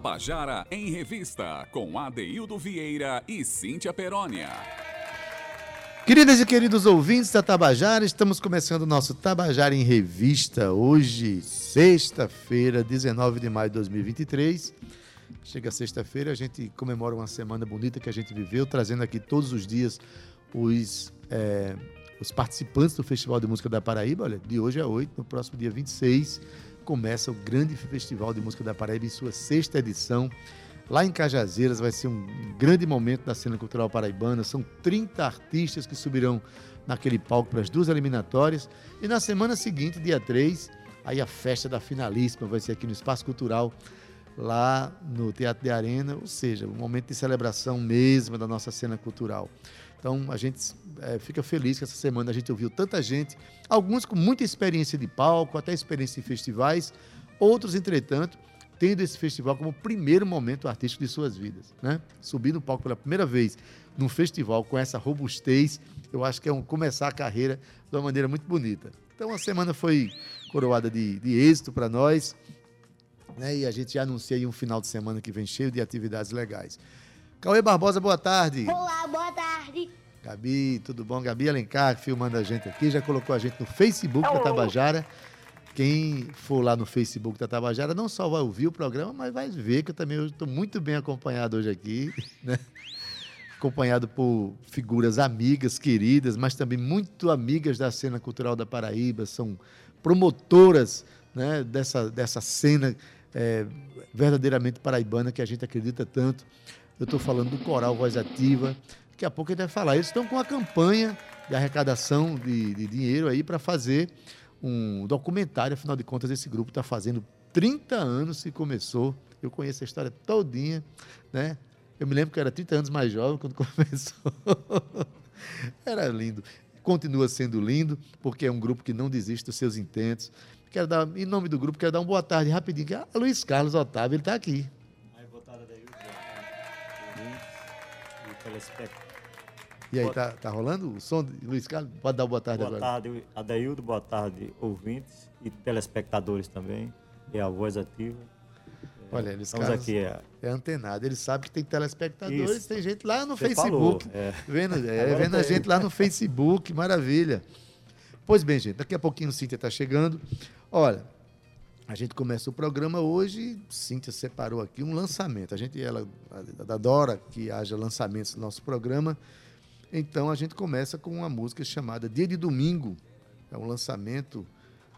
Tabajara em Revista, com Adeildo Vieira e Cíntia Perónia. Queridas e queridos ouvintes da Tabajara, estamos começando o nosso Tabajara em Revista, hoje, sexta-feira, 19 de maio de 2023. Chega sexta-feira, a gente comemora uma semana bonita que a gente viveu, trazendo aqui todos os dias os, é, os participantes do Festival de Música da Paraíba. Olha, de hoje a 8, no próximo dia 26, começa o grande Festival de Música da Paraíba em sua sexta edição. Lá em Cajazeiras vai ser um grande momento da cena cultural paraibana. São 30 artistas que subirão naquele palco para as duas eliminatórias. E na semana seguinte, dia 3, aí a festa da finalíssima vai ser aqui no Espaço Cultural, lá no Teatro de Arena, ou seja, um momento de celebração mesmo da nossa cena cultural. Então a gente é, fica feliz que essa semana a gente ouviu tanta gente, alguns com muita experiência de palco, até experiência em festivais, outros, entretanto, tendo esse festival como primeiro momento artístico de suas vidas. Né? Subir no palco pela primeira vez num festival com essa robustez, eu acho que é um começar a carreira de uma maneira muito bonita. Então a semana foi coroada de, de êxito para nós, né? e a gente já anuncia aí um final de semana que vem cheio de atividades legais. Cauê Barbosa, boa tarde. Olá, boa tarde. Gabi, tudo bom? Gabi Alencar, filmando a gente aqui, já colocou a gente no Facebook da Tabajara. Quem for lá no Facebook da Tabajara não só vai ouvir o programa, mas vai ver que eu também estou muito bem acompanhado hoje aqui, né? acompanhado por figuras amigas, queridas, mas também muito amigas da cena cultural da Paraíba, são promotoras né, dessa, dessa cena é, verdadeiramente paraibana que a gente acredita tanto. Eu estou falando do Coral Voz Ativa, daqui a pouco gente vai falar. Eles estão com a campanha de arrecadação de, de dinheiro aí para fazer um documentário, afinal de contas, esse grupo está fazendo 30 anos que começou. Eu conheço a história todinha, né? Eu me lembro que eu era 30 anos mais jovem quando começou. era lindo. Continua sendo lindo, porque é um grupo que não desiste dos seus intentos. Quero dar, em nome do grupo, quero dar uma boa tarde rapidinho. Que é a Luiz Carlos Otávio, ele está aqui. Aí, boa tarde, e aí, tá, tá rolando o som de Luiz Carlos? Pode dar boa tarde boa agora. Boa tarde, Adaildo. Boa tarde, ouvintes e telespectadores também. E a voz ativa. Olha, eles Estamos aqui, é... é antenado. Ele sabe que tem telespectadores, Isso. tem gente lá no Você Facebook. Falou, é. Vendo, é, vendo a gente lá no Facebook, maravilha. Pois bem, gente, daqui a pouquinho o Cíntia está chegando. Olha, a gente começa o programa hoje, Cíntia separou aqui um lançamento. A gente ela adora que haja lançamentos no nosso programa. Então a gente começa com uma música chamada Dia de Domingo. É um lançamento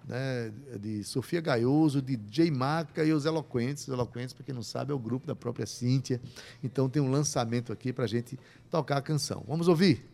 né, de Sofia Gaioso, de Jay Maca e os Eloquentes. Os Eloquentes, para quem não sabe, é o grupo da própria Cíntia. Então tem um lançamento aqui para a gente tocar a canção. Vamos ouvir?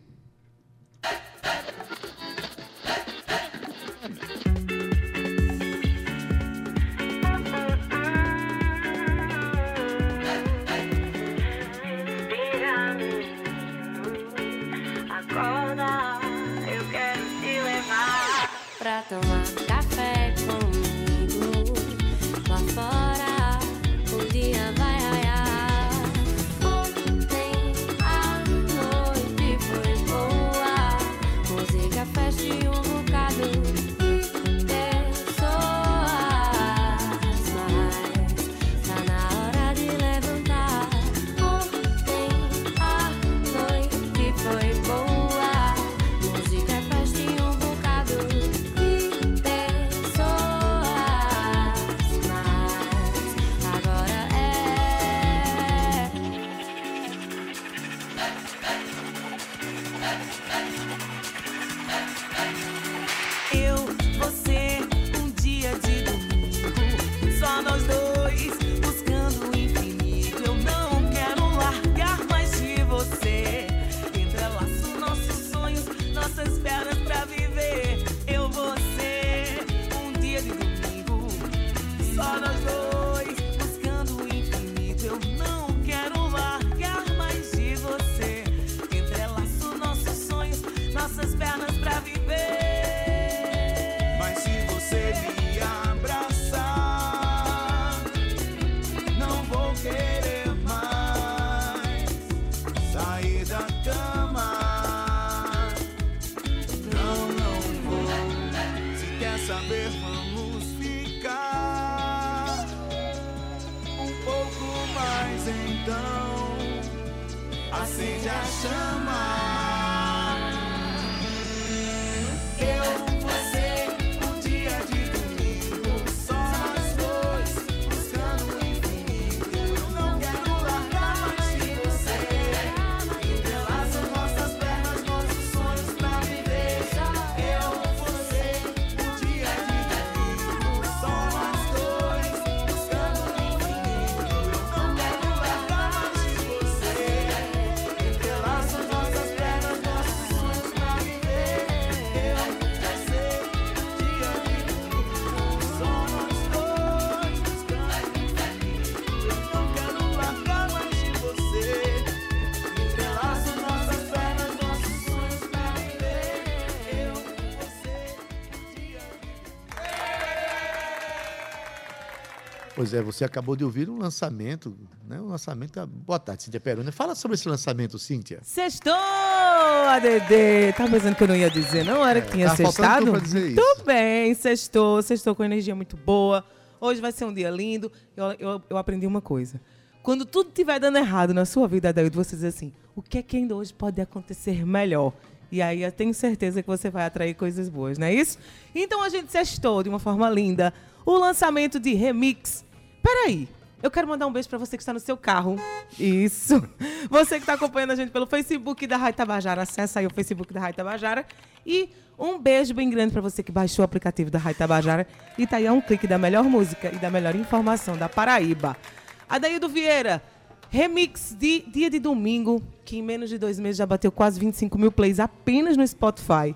Pois é, você acabou de ouvir um lançamento, né? Um lançamento. da- Boa tarde, Cíntia Peruna. Fala sobre esse lançamento, Cíntia. Sextou, ADD. Tá pensando que eu não ia dizer, não? Era que tinha faltando sextado? pra dizer Tudo isso. bem, sextou. Sextou com energia muito boa. Hoje vai ser um dia lindo. Eu, eu, eu aprendi uma coisa. Quando tudo estiver dando errado na sua vida, Adaildo, você diz assim, o que é que ainda hoje pode acontecer melhor? E aí eu tenho certeza que você vai atrair coisas boas, não é isso? Então a gente sextou de uma forma linda. O lançamento de Remix. Peraí, eu quero mandar um beijo para você que está no seu carro. Isso. Você que está acompanhando a gente pelo Facebook da Rádio Tabajara, acessa aí o Facebook da Rádio Tabajara. E um beijo bem grande para você que baixou o aplicativo da Rádio Tabajara e tá aí a um clique da melhor música e da melhor informação da Paraíba. Adaildo Vieira, remix de dia de domingo, que em menos de dois meses já bateu quase 25 mil plays apenas no Spotify.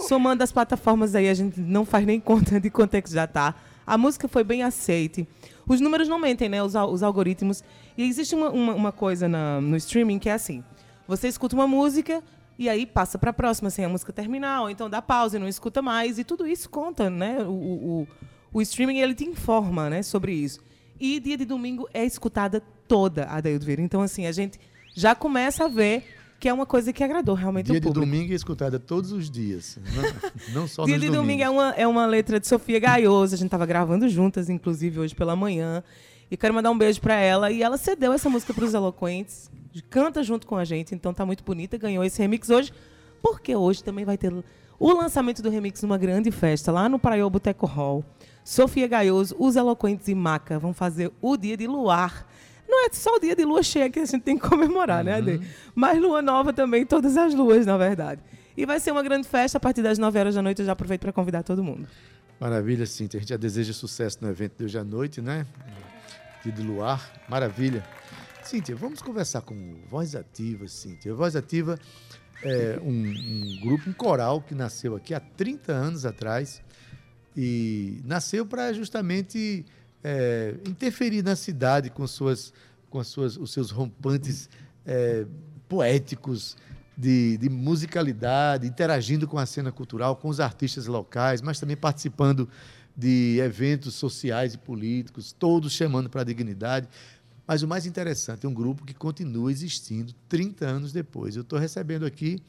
Somando as plataformas aí, a gente não faz nem conta de quanto é que já tá. A música foi bem aceite. Os números não mentem, né? Os, os algoritmos. E existe uma, uma, uma coisa na- no streaming que é assim: você escuta uma música e aí passa para a próxima, sem a música terminar, ou então dá pausa e não escuta mais. E tudo isso conta, né? O, o, o- o streaming ele te informa né, sobre isso. E dia de domingo é escutada toda a Daildo Vieira. Então, assim, a gente já começa a ver que é uma coisa que agradou realmente Dia o de público. domingo é escutada todos os dias. Não, não só Dia nos de domingo é domingos. uma, é uma letra de Sofia Gaioso. A gente tava gravando juntas, inclusive, hoje pela manhã. E quero mandar um beijo para ela. E ela cedeu essa música para os Eloquentes. Canta junto com a gente. Então tá muito bonita. Ganhou esse remix hoje. Porque hoje também vai ter o lançamento do remix numa grande festa lá no Praiô Boteco Hall. Sofia Gaioso, os Eloquentes e Maca vão fazer o dia de luar. Não é só o dia de lua cheia que a gente tem que comemorar, né, Ade? Mas lua nova também, todas as luas, na verdade. E vai ser uma grande festa a partir das 9 horas da noite. Eu já aproveito para convidar todo mundo. Maravilha, Cíntia. A gente já deseja sucesso no evento de hoje à noite, né? Dia de Luar. Maravilha. Cíntia, vamos conversar com Voz Ativa, Cíntia. Voz Ativa é um, um grupo, um coral que nasceu aqui há 30 anos atrás e nasceu para justamente é, interferir na cidade com, suas, com as suas, os seus rompantes é, poéticos de, de musicalidade, interagindo com a cena cultural, com os artistas locais, mas também participando de eventos sociais e políticos, todos chamando para a dignidade. Mas o mais interessante é um grupo que continua existindo 30 anos depois. Eu estou recebendo aqui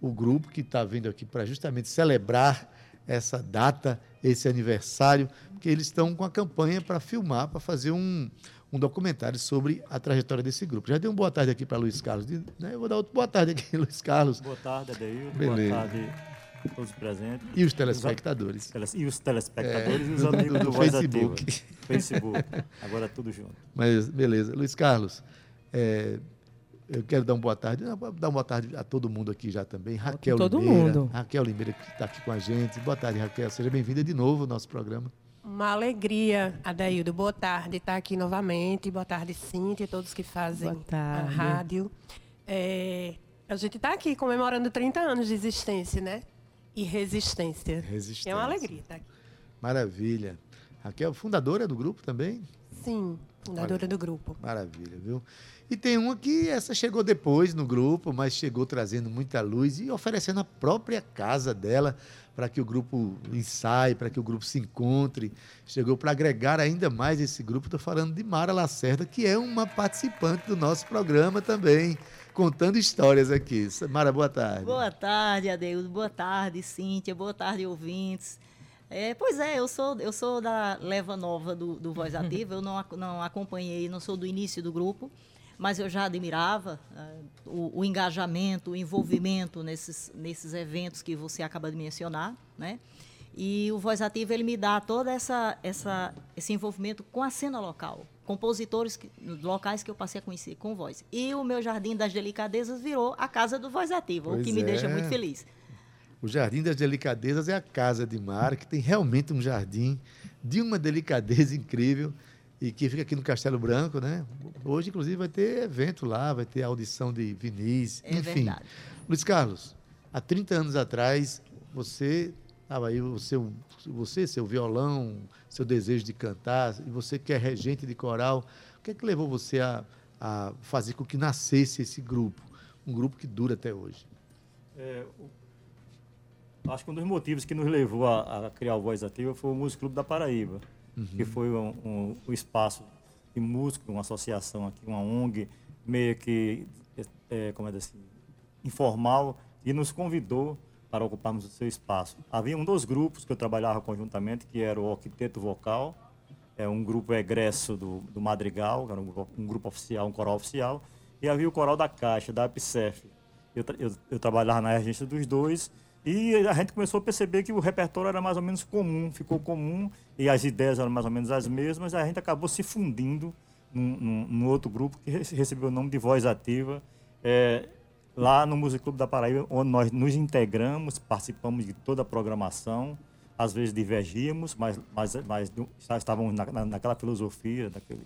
o grupo que está vindo aqui para justamente celebrar essa data, esse aniversário, porque eles estão com a campanha para filmar, para fazer um, um documentário sobre a trajetória desse grupo. Já dei uma boa tarde aqui para Luiz Carlos. né? Eu vou dar outra boa tarde aqui, Luiz Carlos. Boa tarde, Adeildo. Beleza. Boa tarde a todos presentes. E os telespectadores. Teles- E os telespectadores É, e os do- amigos do do, Voz Facebook. Ativa. Facebook. Agora tudo junto. Mas beleza. Luiz Carlos, é, eu quero dar uma boa tarde. Dar uma boa tarde a todo mundo aqui já também. Raquel todo Limeira. mundo. Raquel Limeira que está aqui com a gente. Boa tarde, Raquel. Seja bem-vinda de novo ao nosso programa. Uma alegria, Adaildo. Boa tarde estar aqui novamente. Boa tarde, Cíntia, e todos que fazem a rádio. É, a gente está aqui comemorando 30 anos de existência, né? E resistência. Resistência. É uma alegria estar aqui. Maravilha. Raquel, fundadora do grupo também? Sim, fundadora do grupo. Maravilha, viu? E tem uma que essa chegou depois no grupo, mas chegou trazendo muita luz e oferecendo a própria casa dela para que o grupo ensaie, para que o grupo se encontre. Chegou para agregar ainda mais esse grupo. Estou falando de Mara Lacerda, que é uma participante do nosso programa também, contando histórias aqui. Mara, boa tarde. Boa tarde, Adeildo. Boa tarde, Cíntia. Boa tarde, ouvintes. É, pois é, eu sou, eu sou da leva nova do, do Voz Ativa. Eu não, não acompanhei, não sou do início do grupo. mas eu já admirava ah, o, o engajamento, o envolvimento nesses, nesses eventos que você acaba de mencionar, né? E o Voz Ativa ele me dá todo essa, essa, esse envolvimento com a cena local, compositores que- locais que eu passei a conhecer com voz. E o meu Jardim das Delicadezas virou a casa do Voz Ativa, o Pois que me deixa é. muito feliz. O Jardim das Delicadezas é a casa de Mara, que tem realmente um jardim de uma delicadeza incrível e que fica aqui no Castelo Branco, né? Hoje, inclusive, vai ter evento lá, vai ter audição de Vinícius, É enfim. verdade. Luiz Carlos, há 30 anos atrás, você estava aí, seu, você, seu violão, seu desejo de cantar, e você que é regente de coral, o que é que levou você a, a fazer com que nascesse esse grupo? Um grupo que dura até hoje. É, o- acho que um dos motivos que nos levou a, a criar o Voz Ativa foi o Músico Clube da Paraíba, que foi um, um, um espaço de música, uma associação aqui, uma ONG, meio que, é, como é assim, informal, e nos convidou para ocuparmos o seu espaço. Havia um dos grupos que eu trabalhava conjuntamente, que era o Octeto Vocal, é um grupo egresso do, do Madrigal, era um grupo, um grupo oficial, um coral oficial, e havia o coral da Caixa, da APSEF. Eu, eu, eu trabalhava na regência dos dois e a gente começou a perceber que o repertório era mais ou menos comum, ficou comum e as ideias eram mais ou menos as mesmas. A gente acabou se fundindo num, num- num outro grupo que rece- recebeu o nome de Voz Ativa, é, lá no Músico Clube da Paraíba, onde nós nos integramos, participamos de toda a programação. Às vezes divergíamos, mas, mas, mas estávamos na, na- naquela filosofia, daquele,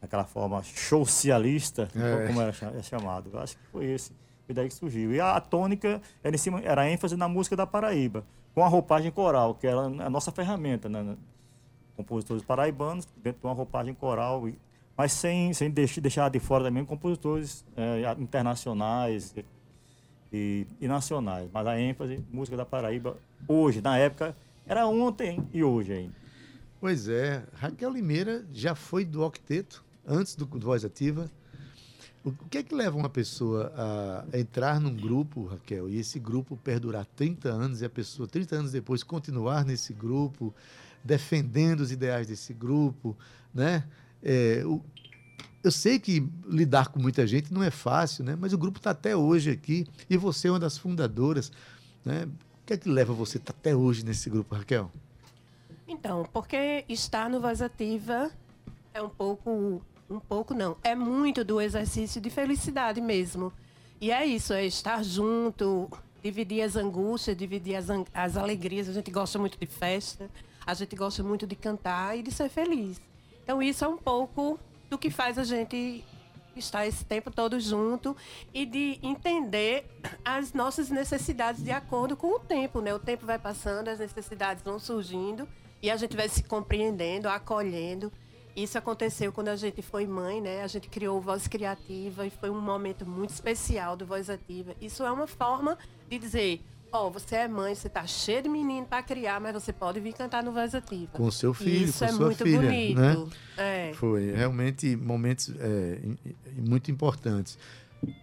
daquela forma socialista, É. como era é chamado. Eu acho que foi esse. Foi daí que surgiu. E a, tônica era, em cima, era ênfase na música da Paraíba, com a roupagem coral, que era a nossa ferramenta, né? Compositores paraibanos, dentro de uma roupagem coral, mas sem, sem deixar, de fora também compositores eh, internacionais e, e nacionais. Mas a ênfase, música da Paraíba, hoje, na época, era ontem e hoje ainda. Pois é, Raquel Limeira já foi do octeto, antes do, do Voz Ativa. O que é que leva uma pessoa a entrar num grupo, Raquel, e esse grupo perdurar 30 anos e a pessoa, 30 anos depois, continuar nesse grupo, defendendo os ideais desse grupo, né? É, o- eu sei que lidar com muita gente não é fácil, né? Mas o grupo está até hoje aqui e você é uma das fundadoras, né? O que é que leva você estar até hoje nesse grupo, Raquel? Então, porque estar no Voz Ativa é um pouco, um pouco não, é muito do exercício de felicidade mesmo. E é isso, é estar junto, dividir as angústias, dividir as, as alegrias. A gente gosta muito de festa, a gente gosta muito de cantar e de ser feliz. Então, isso é um pouco do que faz a gente estar esse tempo todo junto e de entender as nossas necessidades de acordo com o tempo, né? O tempo vai passando, as necessidades vão surgindo e a gente vai se compreendendo, acolhendo. Isso aconteceu quando a gente foi mãe, né? A gente criou Voz Criativa e foi um momento muito especial do Voz Ativa. Isso é uma forma de dizer, ó, você é mãe, você tá cheio de menino para criar, mas você pode vir cantar no Voz Ativa. Com o seu filho, Isso com é sua muito filha, bonito. né? É. Foi realmente momentos é, muito importantes.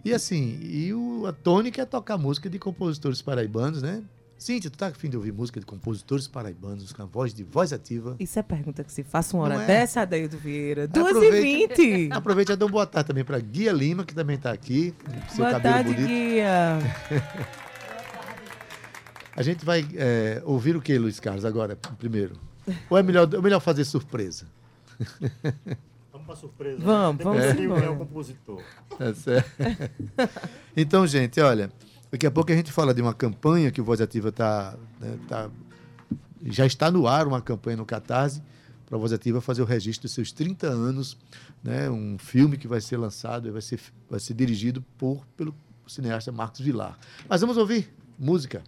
E assim, e o, a tônica é tocar música de compositores paraibanos, né? Cíntia, tu tá afim de ouvir música de compositores paraibanos com a voz de voz ativa? Isso é pergunta que se faça uma hora Não é? dessa, Adeildo Vieira. 2 Aproveite- e 20 Aproveite e dá uma boa tarde também para Guia Lima, que também está aqui. com Seu Boa cabelo tarde, bonito. Guia. A gente vai é, ouvir o que, Luiz Carlos, agora, primeiro? Ou é melhor, é melhor fazer surpresa? Vamos para surpresa. Vamos, né? vamos eu embora. é o compositor. Tá certo. então, gente, olha, daqui a pouco a gente fala de uma campanha que o Voz Ativa tá, né, tá- já está no ar, uma campanha no Catarse, para a Voz Ativa fazer o registro dos seus 30 anos, né, um filme que vai ser lançado, e vai ser, vai ser dirigido por, pelo cineasta Marcos Vilar. Mas vamos ouvir música.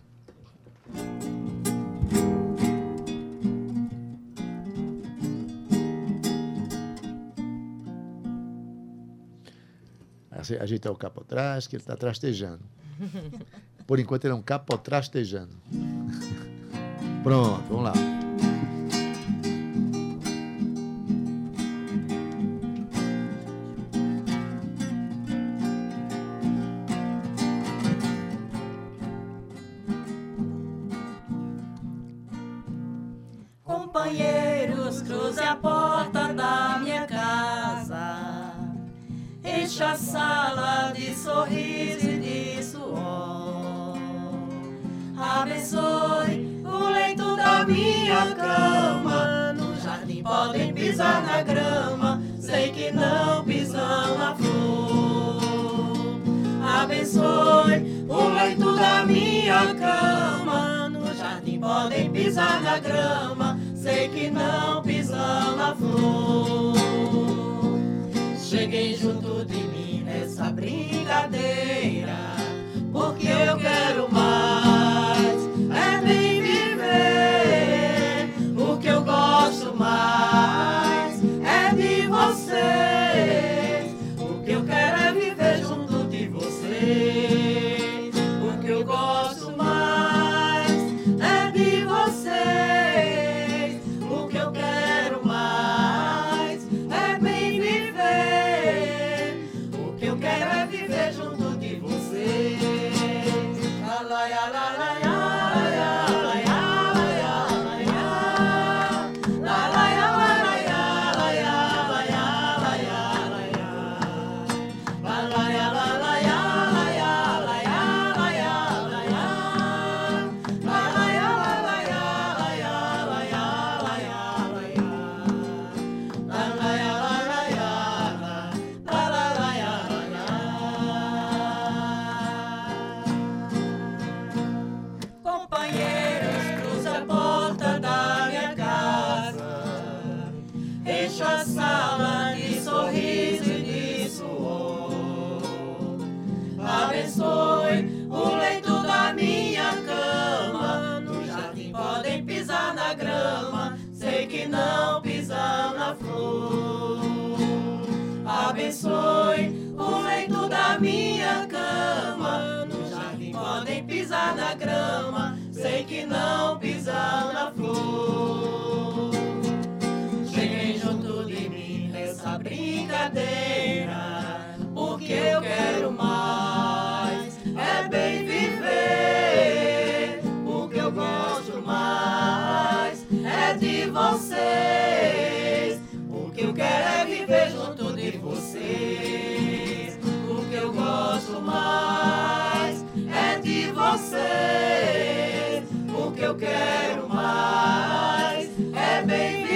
Aje- Ajeitar o capotrás, que ele está trastejando. Por enquanto ele é um capotrastejando. Pronto, vamos lá. O leito da minha cama. No jardim podem pisar na grama, sei que não pisam na flor. Cheguem junto de mim nessa brincadeira, porque eu quero mais. Abençoe o leito da minha cama. No jardim podem pisar na grama, sei que não pisam na flor. Cheguem junto de mim nessa brincadeira, porque eu quero mais. É bem viver, o que eu gosto mais é de vocês. Eu quero mais. É bem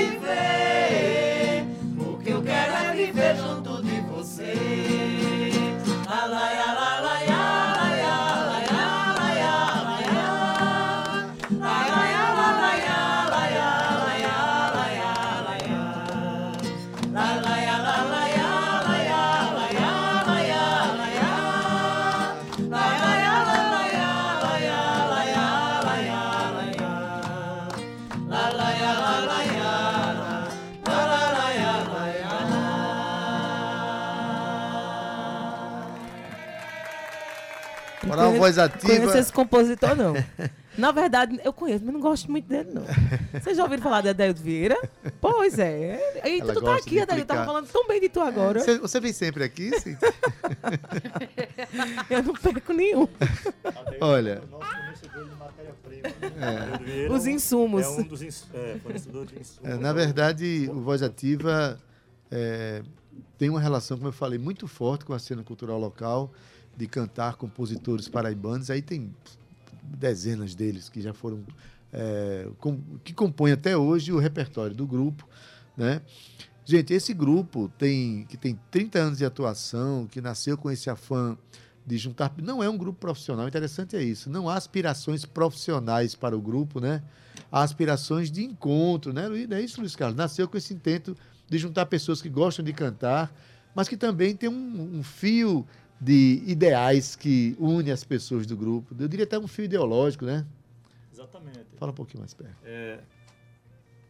Voz Ativa. Conheço esse compositor, não. Na verdade, eu conheço, mas não gosto muito dele, não. Vocês já ouviram falar de Adelio Vieira? Pois é. E Ela tu tá aqui, de Adelio. Eu tava falando tão bem de tu agora. Você, você vem sempre aqui, sim? Eu não perco nenhum. Olha. O nosso fornecedor de matéria-prima. É. Os insumos. É um dos ins- é, fornecedores de insumos. É, na verdade, o Voz Ativa é, tem uma relação, como eu falei, muito forte com a cena cultural local, de cantar compositores paraibanos. Aí tem dezenas deles que já foram. é, com- que compõem até hoje o repertório do grupo. Né? Gente, esse grupo tem que tem 30 anos de atuação, que nasceu com esse afã de juntar. Não é um grupo profissional, interessante é isso. Não há aspirações profissionais para o grupo, né? Há aspirações de encontro, né? É isso, Luiz Carlos. Nasceu com esse intento de juntar pessoas que gostam de cantar, mas que também tem um, um fio de ideais que une as pessoas do grupo. Eu diria até um fio ideológico, né? Exatamente. Fala um pouquinho mais perto. É,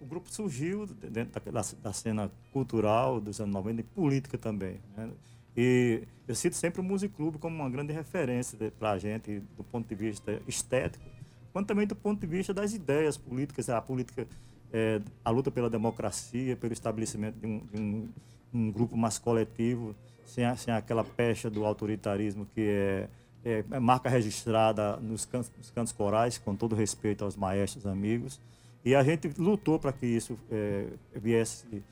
o grupo surgiu dentro da, da- da cena cultural dos anos 90 e política também. né? E eu cito sempre o Music Club como uma grande referência para a gente, do ponto de vista estético, quanto também do ponto de vista das ideias políticas, a política, é, a luta pela democracia, pelo estabelecimento de um, de um- um grupo mais coletivo, sem, a- sem aquela pecha do autoritarismo que é, é- é marca registrada nos cantos, nos cantos corais, com todo respeito aos maestros amigos. E a gente lutou para que isso é, viesse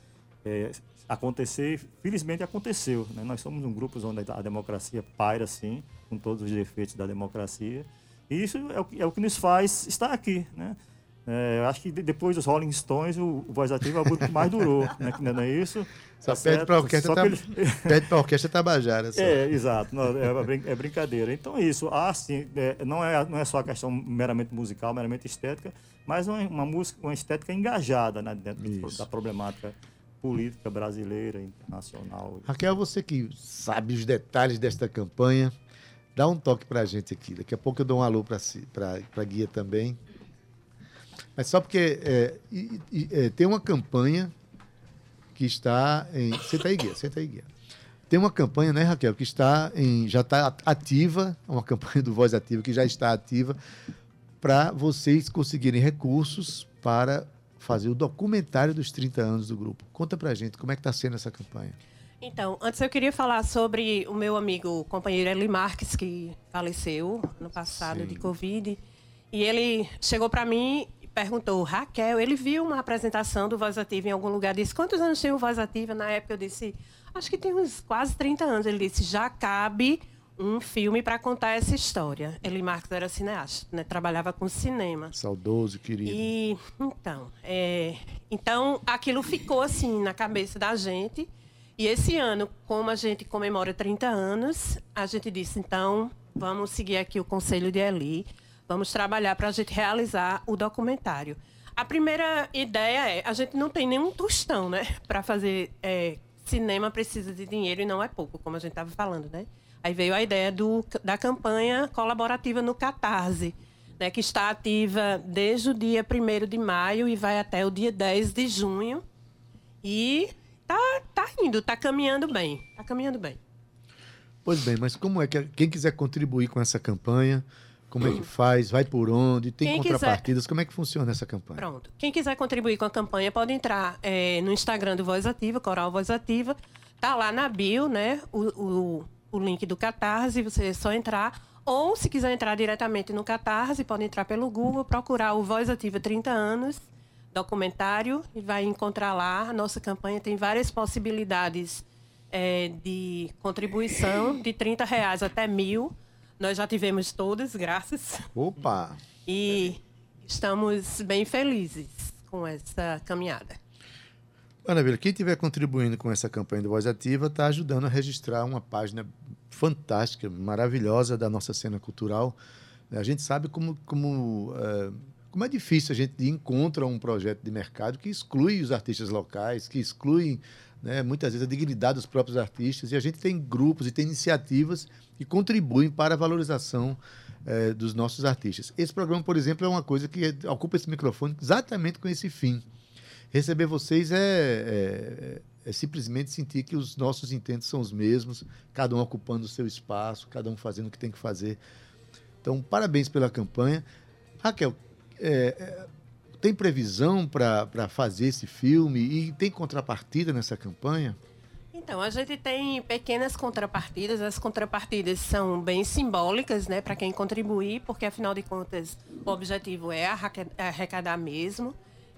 é, acontecer, felizmente aconteceu. Né? Nós somos um grupo onde a democracia paira, sim, com todos os defeitos da democracia. E isso é o, que- é o que nos faz estar aqui. Né? É, eu acho que de- depois dos Rolling Stones, o, o Voz Ativa é o grupo que mais durou, né? Que não é isso? Só Tá pede para a orquestra, Só Tab- que ele- pede pra orquestra Tabajara. Só. é, exato. Não, é, brin- é brincadeira. Então é isso. Ah, sim, é, não, é, não é só a questão meramente musical, meramente estética, mas uma, uma música, uma estética engajada né, dentro Isso. da problemática política brasileira, internacional. Raquel, você que sabe os detalhes desta campanha, dá um toque para a gente aqui. Daqui a pouco eu dou um alô para a guia também. Mas só porque é, e- e- é, tem uma campanha que está em. Senta aí, guia, senta aí, guia. Tem uma campanha, né, Raquel, que está em. já está ativa, uma campanha do Voz Ativa que já está ativa, para vocês conseguirem recursos para fazer o documentário dos 30 anos do grupo. Conta pra gente como é que está sendo essa campanha. Então, antes eu queria falar sobre o meu amigo, companheiro Eli Marques, que faleceu no passado Sim. de Covid. E ele chegou para mim perguntou, Raquel, ele viu uma apresentação do Voz Ativa em algum lugar, disse, quantos anos tem o Voz Ativa? Na época eu disse, acho que tem uns quase 30 anos. Ele disse, já cabe um filme para contar essa história. Eli Marques era cineasta, né? trabalhava com cinema. Saudoso, querido. E então, é, então aquilo ficou assim na cabeça da gente. E esse ano, como a gente comemora 30 anos, a gente disse, então, vamos seguir aqui o conselho de Eli, vamos trabalhar para a gente realizar o documentário. A primeira ideia é, a gente não tem nenhum tostão, né? Para fazer é, cinema precisa de dinheiro e não é pouco, como a gente estava falando, né? Aí veio a ideia do, da campanha colaborativa no Catarse, né, que está ativa desde o dia 1 de maio e vai até o dia 10 de junho. E tá, tá indo, tá caminhando bem. Tá caminhando bem. Pois bem, mas como é que quem quiser contribuir com essa campanha, como é que faz? Vai por onde? Tem Quem quiser- contrapartidas? Como é que funciona essa campanha? Pronto. Quem quiser contribuir com a campanha pode entrar eh, no Instagram do Voz Ativa, Coral Voz Ativa. Tá lá na bio, né? O, o, o link do Catarse, você é só entrar. Ou, se quiser entrar diretamente no Catarse, pode entrar pelo Google, procurar o Voz Ativa 30 anos, documentário, e vai encontrar lá. A nossa campanha tem várias possibilidades eh, de contribuição, de 30 reais até mil. Nós já tivemos todas, graças. Opa! E estamos bem felizes com essa caminhada. Maravilha. Quem estiver contribuindo com essa campanha do Voz Ativa está ajudando a registrar uma página fantástica, maravilhosa da nossa cena cultural. A gente sabe como, como, eh, como é difícil a gente encontrar um projeto de mercado que exclui os artistas locais, que exclui né, muitas vezes a dignidade dos próprios artistas. E a gente tem grupos e tem iniciativas que contribuem para a valorização eh, dos nossos artistas. Esse programa, por exemplo, é uma coisa que ocupa esse microfone exatamente com esse fim. Receber vocês é, é, é simplesmente sentir que os nossos intentos são os mesmos, cada um ocupando o seu espaço, cada um fazendo o que tem que fazer. Então, parabéns pela campanha. Raquel, é, tem previsão para fazer esse filme e tem contrapartida nessa campanha? Então, a gente tem pequenas contrapartidas. As contrapartidas são bem simbólicas, né, para quem contribuir, porque afinal de contas o objetivo é arrecadar mesmo.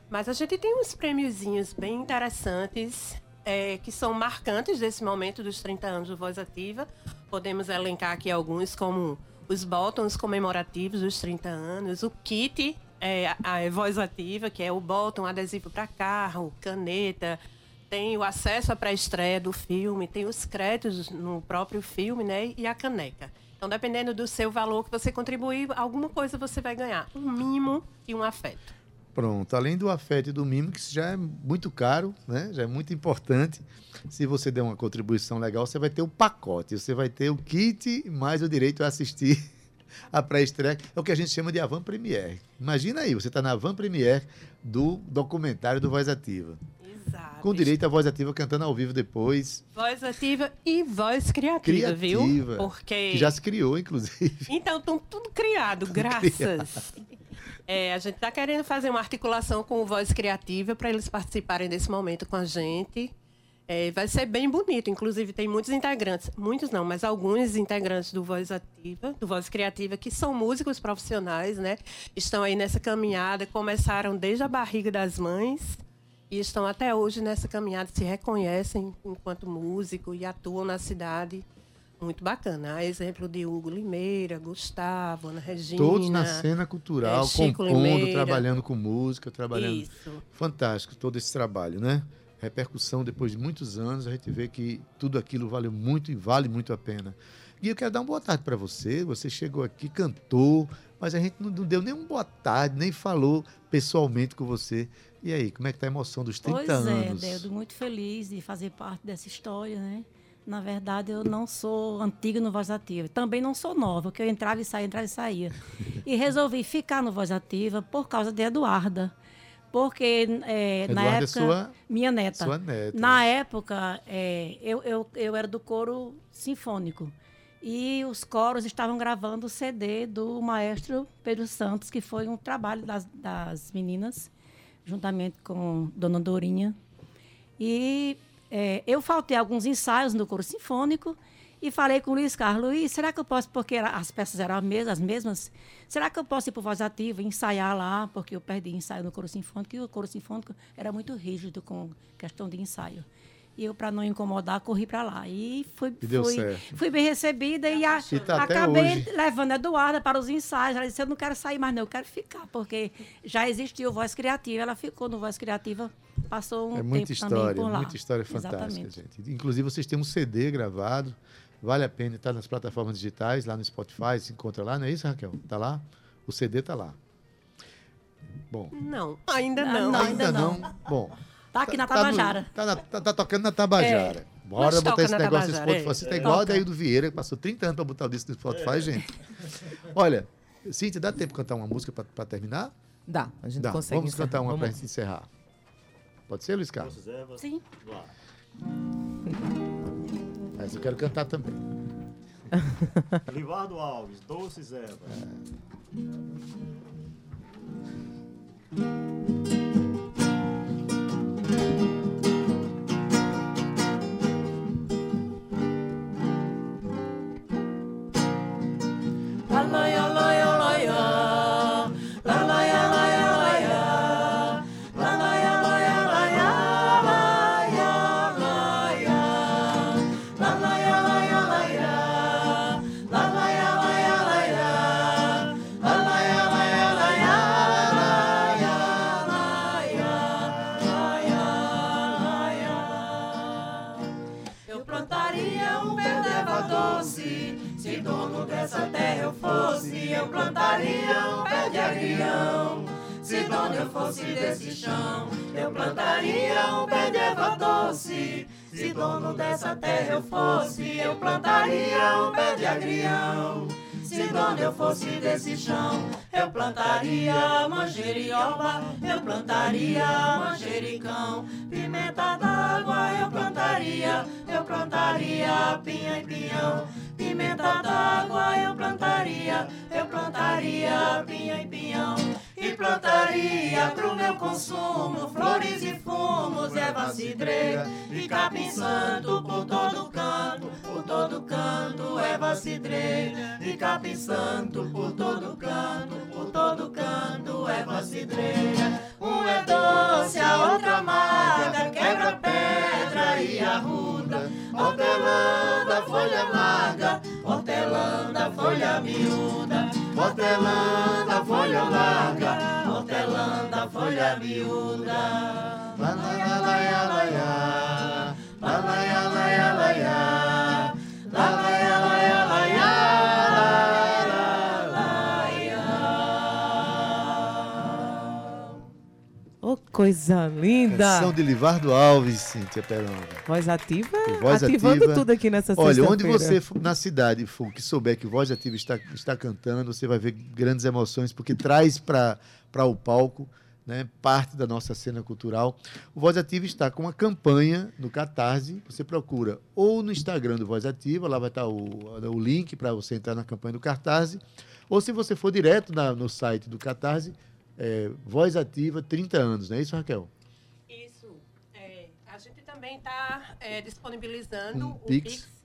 Mas a gente tem uns prêmiozinhos bem interessantes, é, que são marcantes desse momento dos 30 anos do Voz Ativa. Podemos elencar aqui alguns, como os botões comemorativos dos 30 anos, o kit, é, a, a Voz Ativa, que é o botão adesivo para carro, caneta, tem o acesso à pré-estreia do filme, tem os créditos no próprio filme, né? E a caneca. Então, dependendo do seu valor que você contribuir, alguma coisa você vai ganhar. Um mimo e um afeto. Pronto, além do afeto e do mimo, que já é muito caro, né? já é muito importante. Se você der uma contribuição legal, você vai ter o pacote, você vai ter o kit mais o direito a assistir a pré-estreia. É o que a gente chama de Avan Premiere. Imagina aí, você está na Avan Premiere do documentário do Voz Ativa. Exato. Com direito à voz ativa cantando ao vivo depois, Voz ativa e voz criativa, viu? Criativa, Porque. que já se criou, inclusive. Então, estão tudo criado, graças. É, a gente está querendo fazer uma articulação com o Voz Criativa para eles participarem desse momento com a gente. É, vai ser bem bonito. Inclusive, tem muitos integrantes, muitos não, mas alguns integrantes do Voz Ativa, do Voz Criativa, que são músicos profissionais, né? Estão aí nessa caminhada, começaram desde a barriga das mães e estão até hoje nessa caminhada, se reconhecem enquanto músico e atuam na cidade. Muito bacana. A exemplo de Hugo Limeira, Gustavo, Ana Regina. Todos na cena cultural, é, compondo, Limeira. trabalhando com música, trabalhando. Isso. Fantástico todo esse trabalho, né? Repercussão depois de muitos anos, a gente vê que tudo aquilo valeu muito e vale muito a pena. E eu quero dar uma boa tarde para você. Você chegou aqui, cantou, mas a gente não, deu nem uma boa tarde, nem falou pessoalmente com você. E aí, como é que tá a emoção dos 30 pois anos? é, Dedo, muito feliz de fazer parte dessa história, né? Na verdade, eu não sou antiga no Voz Ativa. Também não sou nova, porque eu entrava e saía, entrava e saía. E resolvi ficar no Voz Ativa por causa de Eduarda. Porque é, na é época. sua- minha neta. sua neta. Na época, é, eu, eu, eu era do coro sinfônico. E os coros estavam gravando o CD do maestro Pedro Santos, que foi um trabalho das, das meninas, juntamente com Dona Dorinha. E é, eu faltei alguns ensaios no coro sinfônico e falei com o Luiz Carlos, Luiz, será que eu posso, porque as peças eram as mesmas, as mesmas, será que eu posso ir para o Voz Ativa ensaiar lá, porque eu perdi ensaio no coro sinfônico, e o coro sinfônico era muito rígido com questão de ensaio. E eu, para não incomodar, corri para lá. E fui, E fui, fui bem recebida e, a, E tá acabei levando a Eduarda para os ensaios. Ela disse, eu não quero sair mais não, eu quero ficar, porque já existiu Voz Criativa. Ela ficou no Voz Criativa, passou um É muita tempo também história, por lá. muita história fantástica, Exatamente. gente. Inclusive, vocês têm um CD gravado, vale a pena estar nas plataformas digitais, lá no Spotify, se encontra lá, não é isso, Raquel? Tá lá? O CD tá lá. Bom, Não, ainda Ah, não. não. ainda ainda não. não. Bom, Tá aqui na tá no- Tabajara. Tá, na- tá- tá tocando na Tabajara. Bora Mas botar esse na negócio no Spotify. é. Você tá igual a. Daí do Vieira, que passou 30 anos para botar o disco no Spotify, gente. Olha, Cíntia, dá tempo de cantar uma música para terminar? Dá, a gente Dá. consegue. Vamos cantar uma para encerrar. Pode ser, Luiz Carlos? Sim. lá. Mas eu quero cantar também. Livardo Alves, Doces Evas. Eu desse chão. Eu plantaria um pé de erva doce, se dono dessa terra eu fosse. Eu plantaria um pé de agrião. Se dono eu fosse desse chão, eu plantaria manjerioba, eu plantaria manjericão, pimenta d'água eu plantaria, eu plantaria pinha e pinhão, pimenta d'água eu plantaria, eu plantaria pinha e pinhão, plantaria pro meu consumo flores e fumos, erva cidreira e capim santo por todo canto, por todo canto, erva cidreira e capim santo por todo canto, por todo canto, erva cidreira. Um é doce, a outra amarga, quebra pedra e arruda, hortelã da folha larga, hortelã da folha miúda, Hortelã folha larga, hortelã folha miúda. Banaiá, laiá, laiá, banaiá, laiá, laiá. Coisa linda! Canção de Livardo Alves, Cíntia Peronga. Voz ativa, E voz ativando ativa. tudo aqui nessa Olha, onde você na cidade for que souber que Voz Ativa está, está cantando, você vai ver grandes emoções, porque traz para o palco né, parte da nossa cena cultural. O Voz Ativa está com uma campanha no Catarse. Você procura ou no Instagram do Voz Ativa, lá vai estar o, o link para você entrar na campanha do Catarse, ou se você for direto na- no site do Catarse, é, Voz Ativa 30 anos, não é isso, Raquel? Isso. É, a gente também está disponibilizando Um o Pix. Pix,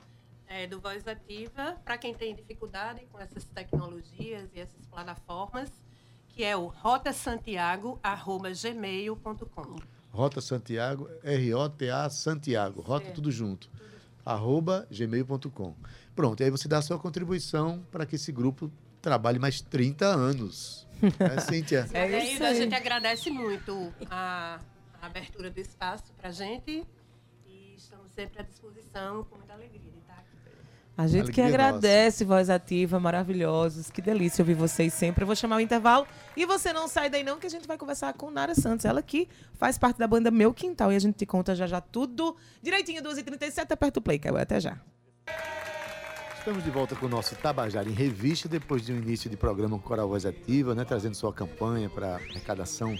é, do Voz Ativa para quem tem dificuldade com essas tecnologias e essas plataformas, que é o rotasantiago.gmail.com. Rota Santiago, R-O-T-A Santiago, rota tudo junto, arroba gmail.com. Pronto, e aí você dá a sua contribuição para que esse grupo trabalhe mais 30 anos. Né, Cíntia? É Adaildo, isso a aí. gente agradece muito a, a abertura do espaço para a gente e estamos sempre à disposição com muita alegria de estar aqui. A gente que agradece, voz ativa, maravilhosos. Que delícia ouvir vocês sempre. Eu vou chamar o intervalo e você não sai daí não, que a gente vai conversar com Nara Santos. Ela que faz parte da banda Meu Quintal e a gente te conta já já tudo direitinho, 2h37, aperta o play, Caio. Até já. Estamos de volta com o nosso Tabajara em Revista, depois de um início de programa Coral Voz Ativa, né, trazendo sua campanha para arrecadação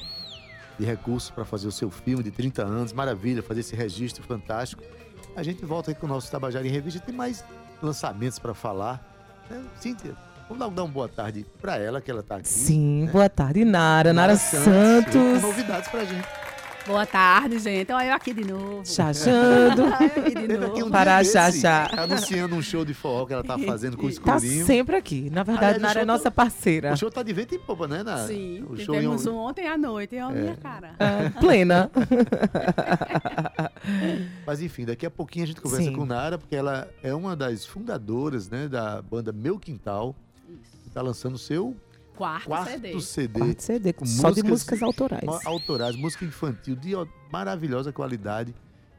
de recursos para fazer o seu filme de 30 anos. Maravilha, fazer esse registro fantástico. A gente volta com o nosso Tabajara em Revista. Tem mais lançamentos para falar. Né? Cíntia, vamos dar, uma boa tarde para ela, que ela está aqui. Sim, boa tarde, Nara. Nara, Com Santos. novidades para gente. Boa tarde, gente. Olha eu aqui de novo. Chachando. Olha um Para dia desse, achar. anunciando um show de forró que ela tá fazendo com o Tá escurinho. sempre aqui. Na verdade, Aliás, Nara é show tá- nossa parceira. O show tá de vento em popa, né, Nara? Sim, o show tivemos em... um ontem à noite. É a minha cara. Ah, plena. Mas enfim, daqui a pouquinho a gente conversa Sim. com Nara, porque ela é uma das fundadoras, né, da banda Meu Quintal. que Tá lançando o seu Quarto, quarto CD. CD. Parte CD, com só de músicas autorais. autorais, música infantil de maravilhosa qualidade.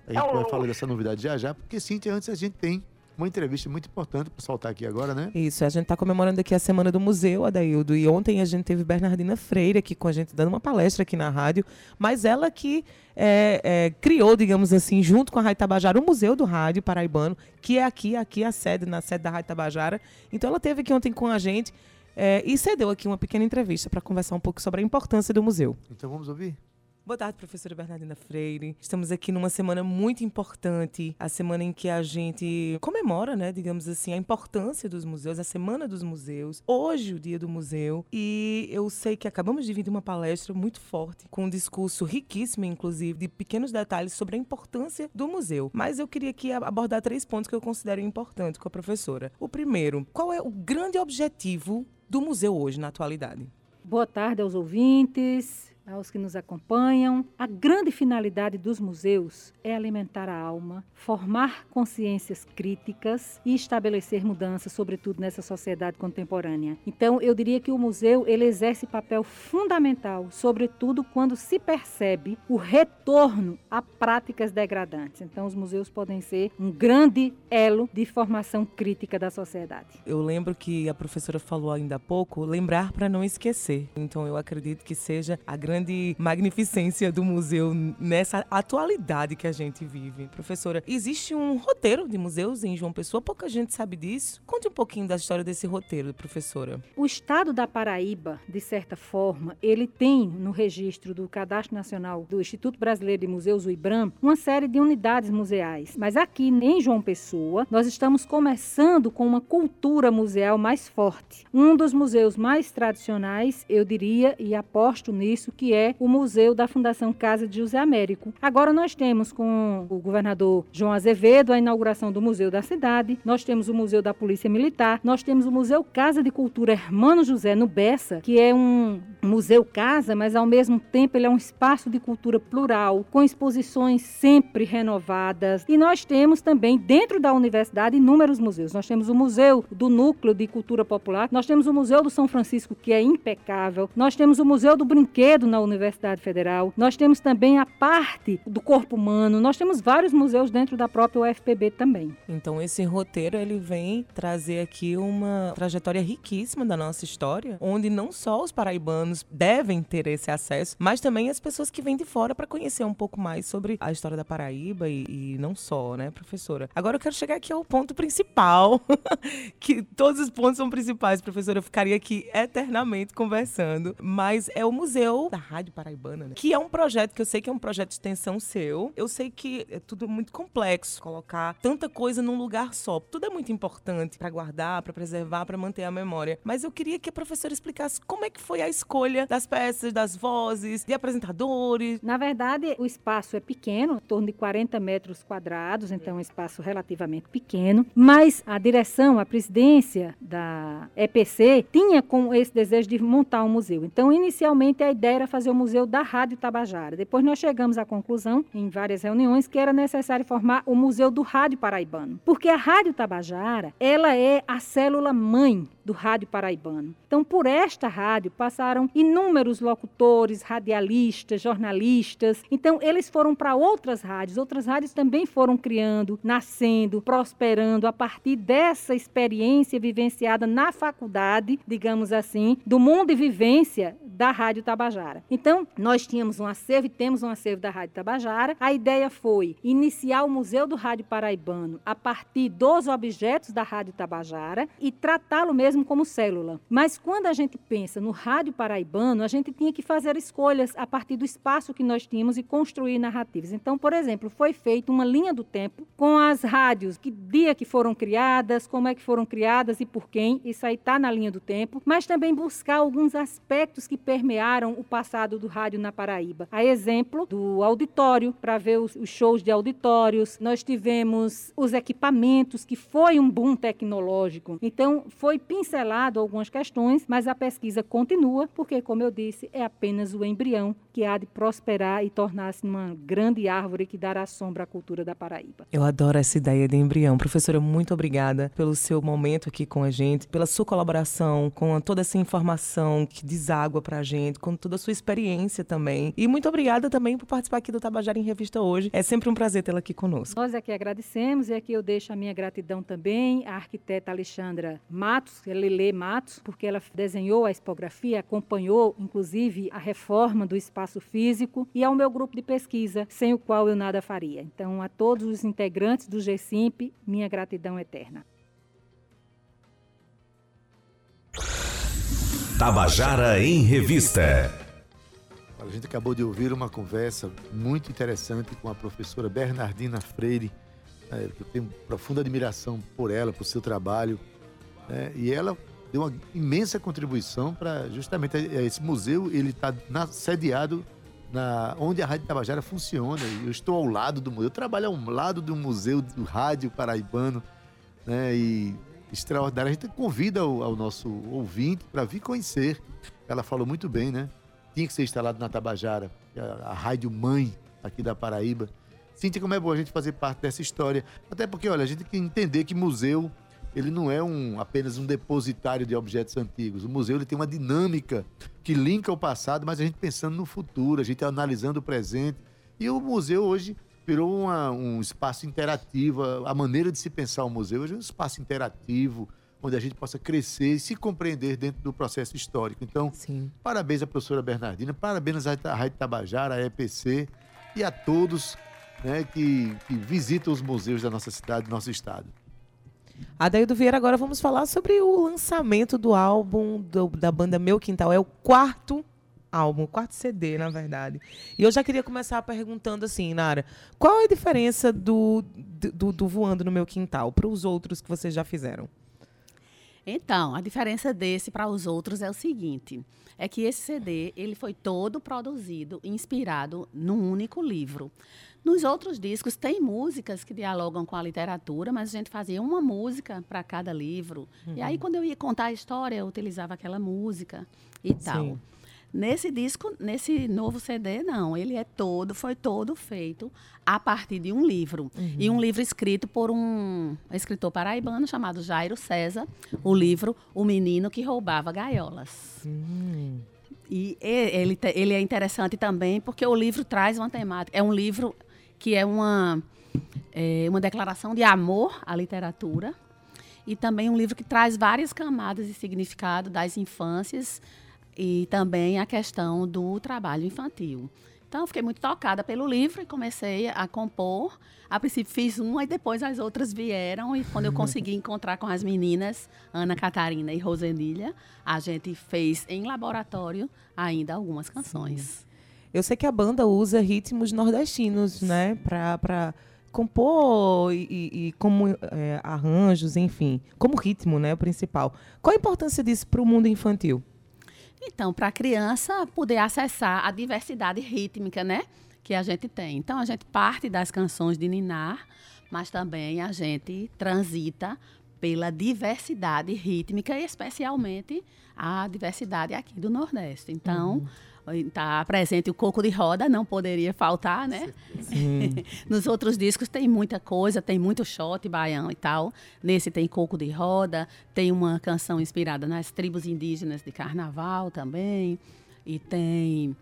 A gente vai falar dessa novidade já já, porque Cíntia, antes a gente tem uma entrevista muito importante para soltar aqui agora, né? Isso, a gente está comemorando aqui a Semana do Museu, Adaildo, e ontem a gente teve Bernardina Freire aqui com a gente, dando uma palestra aqui na rádio, mas ela que é, é, criou, digamos assim, junto com a Rádio Tabajara, o Museu do Rádio Paraibano, que é aqui, aqui a sede, na sede da Rádio Tabajara. Então ela esteve aqui ontem com a gente é, e cedeu aqui uma pequena entrevista para conversar um pouco sobre a importância do museu. Então vamos ouvir? Boa tarde, professora Bernardina Freire. Estamos aqui numa semana muito importante, a semana em que a gente comemora, né, digamos assim, a importância dos museus, a semana dos museus. Hoje, o dia do museu. E eu sei que acabamos de vir de uma palestra muito forte, com um discurso riquíssimo, inclusive, de pequenos detalhes sobre a importância do museu. Mas eu queria aqui abordar três pontos que eu considero importantes com a professora. O primeiro, qual é o grande objetivo do museu hoje, na atualidade? Boa tarde aos ouvintes, aos que nos acompanham. A grande finalidade dos museus é alimentar a alma, formar consciências críticas e estabelecer mudanças, sobretudo nessa sociedade contemporânea. Então, eu diria que o museu ele exerce papel fundamental, sobretudo quando se percebe o retorno a práticas degradantes. Então, os museus podem ser um grande elo de formação crítica da sociedade. Eu lembro que a professora falou ainda há pouco, lembrar para não esquecer. Então eu acredito que seja a grande magnificência do museu nessa atualidade que a gente vive. Professora, existe um roteiro de museus em João Pessoa, pouca gente sabe disso. Conte um pouquinho da história desse roteiro, professora. O estado da Paraíba, de certa forma, ele tem no registro do Cadastro Nacional do Instituto Brasileiro de Museus, o IBRAM, uma série de unidades museais. Mas aqui em João Pessoa, nós estamos começando com uma cultura museal mais forte. Um dos museus mais tradicionais, eu diria, e aposto nisso, que é o Museu da Fundação Casa de José Américo. Agora nós temos com o governador João Azevedo a inauguração do Museu da Cidade, nós temos o Museu da Polícia Militar, nós temos o Museu Casa de Cultura Hermano José no Bessa, que é um museu casa, mas ao mesmo tempo ele é um espaço de cultura plural, com exposições sempre renovadas. E nós temos também dentro da universidade inúmeros museus. Nós temos o Museu do Núcleo de Cultura Popular, nós temos o Museu do São Francisco, que é impecável, nós temos o Museu do Brinquedo na Universidade Federal, nós temos também a parte do corpo humano, nós temos vários museus dentro da própria UFPB também. Então esse roteiro ele vem trazer aqui uma trajetória riquíssima da nossa história, onde não só os paraibanos devem ter esse acesso, mas também as pessoas que vêm de fora para conhecer um pouco mais sobre a história da Paraíba e, e não só, né, professora? Agora eu quero chegar aqui ao ponto principal, que todos os pontos são principais, professora. Eu ficaria aqui eternamente conversando, mas é o Museu da Rádio Paraibana, né? que é um projeto que eu sei que é um projeto de extensão seu. Eu sei que é tudo muito complexo colocar tanta coisa num lugar só. Tudo é muito importante para guardar, para preservar, para manter a memória. Mas eu queria que a professora explicasse como é que foi a escolha das peças, das vozes, de apresentadores? Na verdade, o espaço é pequeno, em torno de 40 metros quadrados, então é um espaço relativamente pequeno, mas a direção, a presidência da EPC tinha com esse desejo de montar um museu. Então, inicialmente, a ideia era fazer o museu da Rádio Tabajara. Depois nós chegamos à conclusão, em várias reuniões, que era necessário formar o Museu do Rádio Paraibano. Porque a Rádio Tabajara, ela é a célula mãe do rádio paraibano. Então, por esta rádio passaram inúmeros locutores, radialistas, jornalistas. Então, eles foram para outras rádios. Outras rádios também foram criando, nascendo, prosperando a partir dessa experiência vivenciada na faculdade, digamos assim, do mundo e vivência da Rádio Tabajara. Então, nós tínhamos um acervo e temos um acervo da Rádio Tabajara. A ideia foi iniciar o Museu do Rádio Paraibano a partir dos objetos da Rádio Tabajara e tratá-lo mesmo como célula. Mas quando a gente pensa no rádio paraibano, a gente tinha que fazer escolhas a partir do espaço que nós tínhamos e construir narrativas. Então, por exemplo, foi feita uma linha do tempo com as rádios, que dia que foram criadas, como é que foram criadas e por quem. Isso aí está na linha do tempo. Mas também buscar alguns aspectos que permearam o passado do rádio na Paraíba. A exemplo do auditório, para ver os, os shows de auditórios. Nós tivemos os equipamentos, que foi um boom tecnológico. Então, foi pincelado algumas questões, mas a pesquisa continua, porque, como eu disse, é apenas o embrião que há de prosperar e tornar-se uma grande árvore que dará sombra à cultura da Paraíba. Eu adoro essa ideia de embrião. Professora, muito obrigada pelo seu momento aqui com a gente, pela sua colaboração, com toda essa informação que deságua pra gente, com toda a sua experiência também. E muito obrigada também por participar aqui do Tabajara em Revista hoje. É sempre um prazer tê-la aqui conosco. Nós aqui agradecemos e aqui eu deixo a minha gratidão também à arquiteta Alexandra Matos, Lele Matos, porque ela desenhou a expografia, acompanhou inclusive a reforma do espaço físico e ao meu grupo de pesquisa, sem o qual eu nada faria. Então, a todos os integrantes do GSIMP, minha gratidão eterna. Tabajara em Revista. A gente acabou de ouvir uma conversa muito interessante com a professora Bernardina Freire. né, Eu tenho profunda admiração por ela, por seu trabalho. né, E ela deu uma imensa contribuição para justamente eh, esse museu. Ele está sediado na, onde a Rádio Tabajara funciona. Eu estou ao lado do museu. Eu trabalho ao lado do Museu do Rádio Paraibano. Né, e extraordinário. A gente convida ao, ao nosso ouvinte para vir conhecer. Ela falou muito bem, né? Tinha que ser instalado na Tabajara, a, a rádio mãe aqui da Paraíba. Cíntia, como é bom a gente fazer parte dessa história. Até porque, olha, a gente tem que entender que museu, ele não é um, apenas um depositário de objetos antigos. O museu ele tem uma dinâmica que linka o passado, mas a gente pensando no futuro, a gente analisando o presente. E o museu hoje virou uma- um espaço interativo. A maneira de se pensar o museu hoje é um espaço interativo, onde a gente possa crescer e se compreender dentro do processo histórico. Então, parabéns à professora Bernardina, parabéns à à Rádio Tabajara, à EPC e a todos né, que, que visitam os museus da nossa cidade, do nosso estado. Adaildo Vieira, agora vamos falar sobre o lançamento do álbum do- da banda Meu Quintal. É o quarto álbum, o quarto CD, na verdade. E eu já queria começar perguntando assim, Nara, qual é a diferença do, do, do Voando no Meu Quintal para os outros que vocês já fizeram? Então, a diferença desse para os outros é o seguinte: é que esse CD ele foi todo produzido, inspirado num único livro. Nos outros discos tem músicas que dialogam com a literatura, mas a gente fazia uma música para cada livro. E aí, Uhum. quando eu ia contar a história, eu utilizava aquela música e tal. Nesse disco, nesse novo CD, não. Ele é todo, foi todo feito a partir de um livro. Uhum. E um livro escrito por um escritor paraibano chamado Jairo César. O livro O Menino que Roubava Gaiolas. E e- ele, ele é interessante também porque o livro traz uma temática. É um livro que é uma, é uma declaração de amor à literatura. E também um livro que traz várias camadas de significado das infâncias e também a questão do trabalho infantil. Então, fiquei muito tocada pelo livro e comecei a compor. A princípio, fiz uma e depois as outras vieram. E quando eu consegui encontrar com as meninas, Ana Catarina e Rosenilha, a gente fez em laboratório ainda algumas canções. Eu sei que a banda usa ritmos nordestinos, né? Pra, pra compor e, e- e como é, arranjos, enfim. Como ritmo, né? O principal. Qual a importância disso para o mundo infantil? Então, para a criança poder acessar a diversidade rítmica, né? Que a gente tem. Então, a gente parte das canções de Ninar, mas também a gente transita pela diversidade rítmica e especialmente a diversidade aqui do Nordeste. Então, está presente o coco de roda, não poderia faltar, né? Nos outros discos tem muita coisa, tem muito shot baião e tal. Nesse tem coco de roda, tem uma canção inspirada nas tribos indígenas de carnaval também. E tem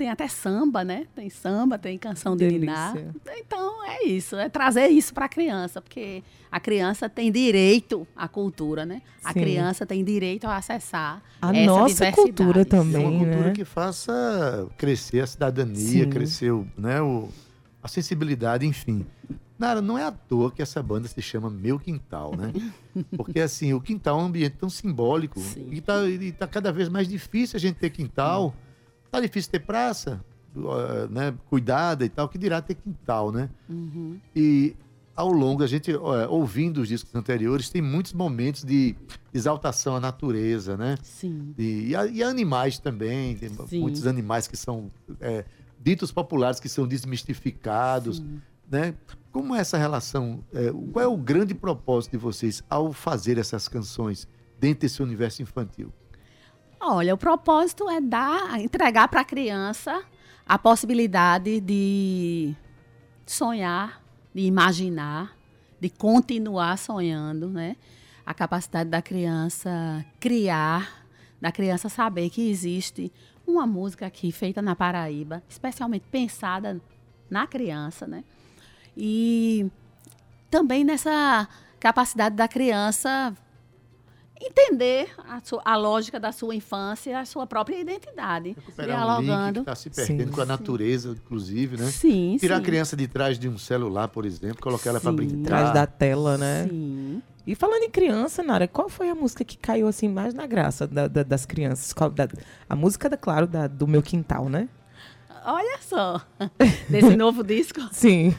tem até samba, né? Tem samba, tem canção de. Delícia. Então é isso, é trazer isso para a criança, porque a criança tem direito à cultura, né? A Sim. criança tem direito a acessar A essa nossa cultura É também, uma cultura né? que faça crescer a cidadania, Sim. crescer o, né, o, a sensibilidade, enfim. Nara, não é à toa que essa banda se chama Meu Quintal, né? Porque, assim, o quintal é um ambiente tão simbólico e está tá cada vez mais difícil a gente ter quintal. Tá difícil ter praça, né, cuidada e tal, que dirá ter quintal, né? Uhum. E ao longo, a gente, ó, ouvindo os discos anteriores, tem muitos momentos de exaltação à natureza, né? Sim. E, e, a- e animais também, tem Sim. muitos animais que são é, ditos populares, que são desmistificados, né? Como é essa relação? é, qual é o grande propósito de vocês ao fazer essas canções dentro desse universo infantil? Olha, o propósito é dar, entregar para a criança a possibilidade de sonhar, de imaginar, de continuar sonhando, né? A capacidade da criança criar, da criança saber que existe uma música aqui feita na Paraíba, especialmente pensada na criança, né? E também nessa capacidade da criança entender a, sua- a lógica da sua infância, a sua própria identidade, Recuperar um dialogando. está se perdendo Sim. com a natureza, inclusive, né? Sim, Tirar sim. a criança de trás de um celular, por exemplo, colocar ela para Sim. brincar. Atrás da tela, né? Sim. E falando em criança, Nara, qual foi a música que caiu assim mais na graça da- da- das crianças? Qual- da- a música, da, claro, da- do meu quintal, né? Olha só, desse novo disco. Sim.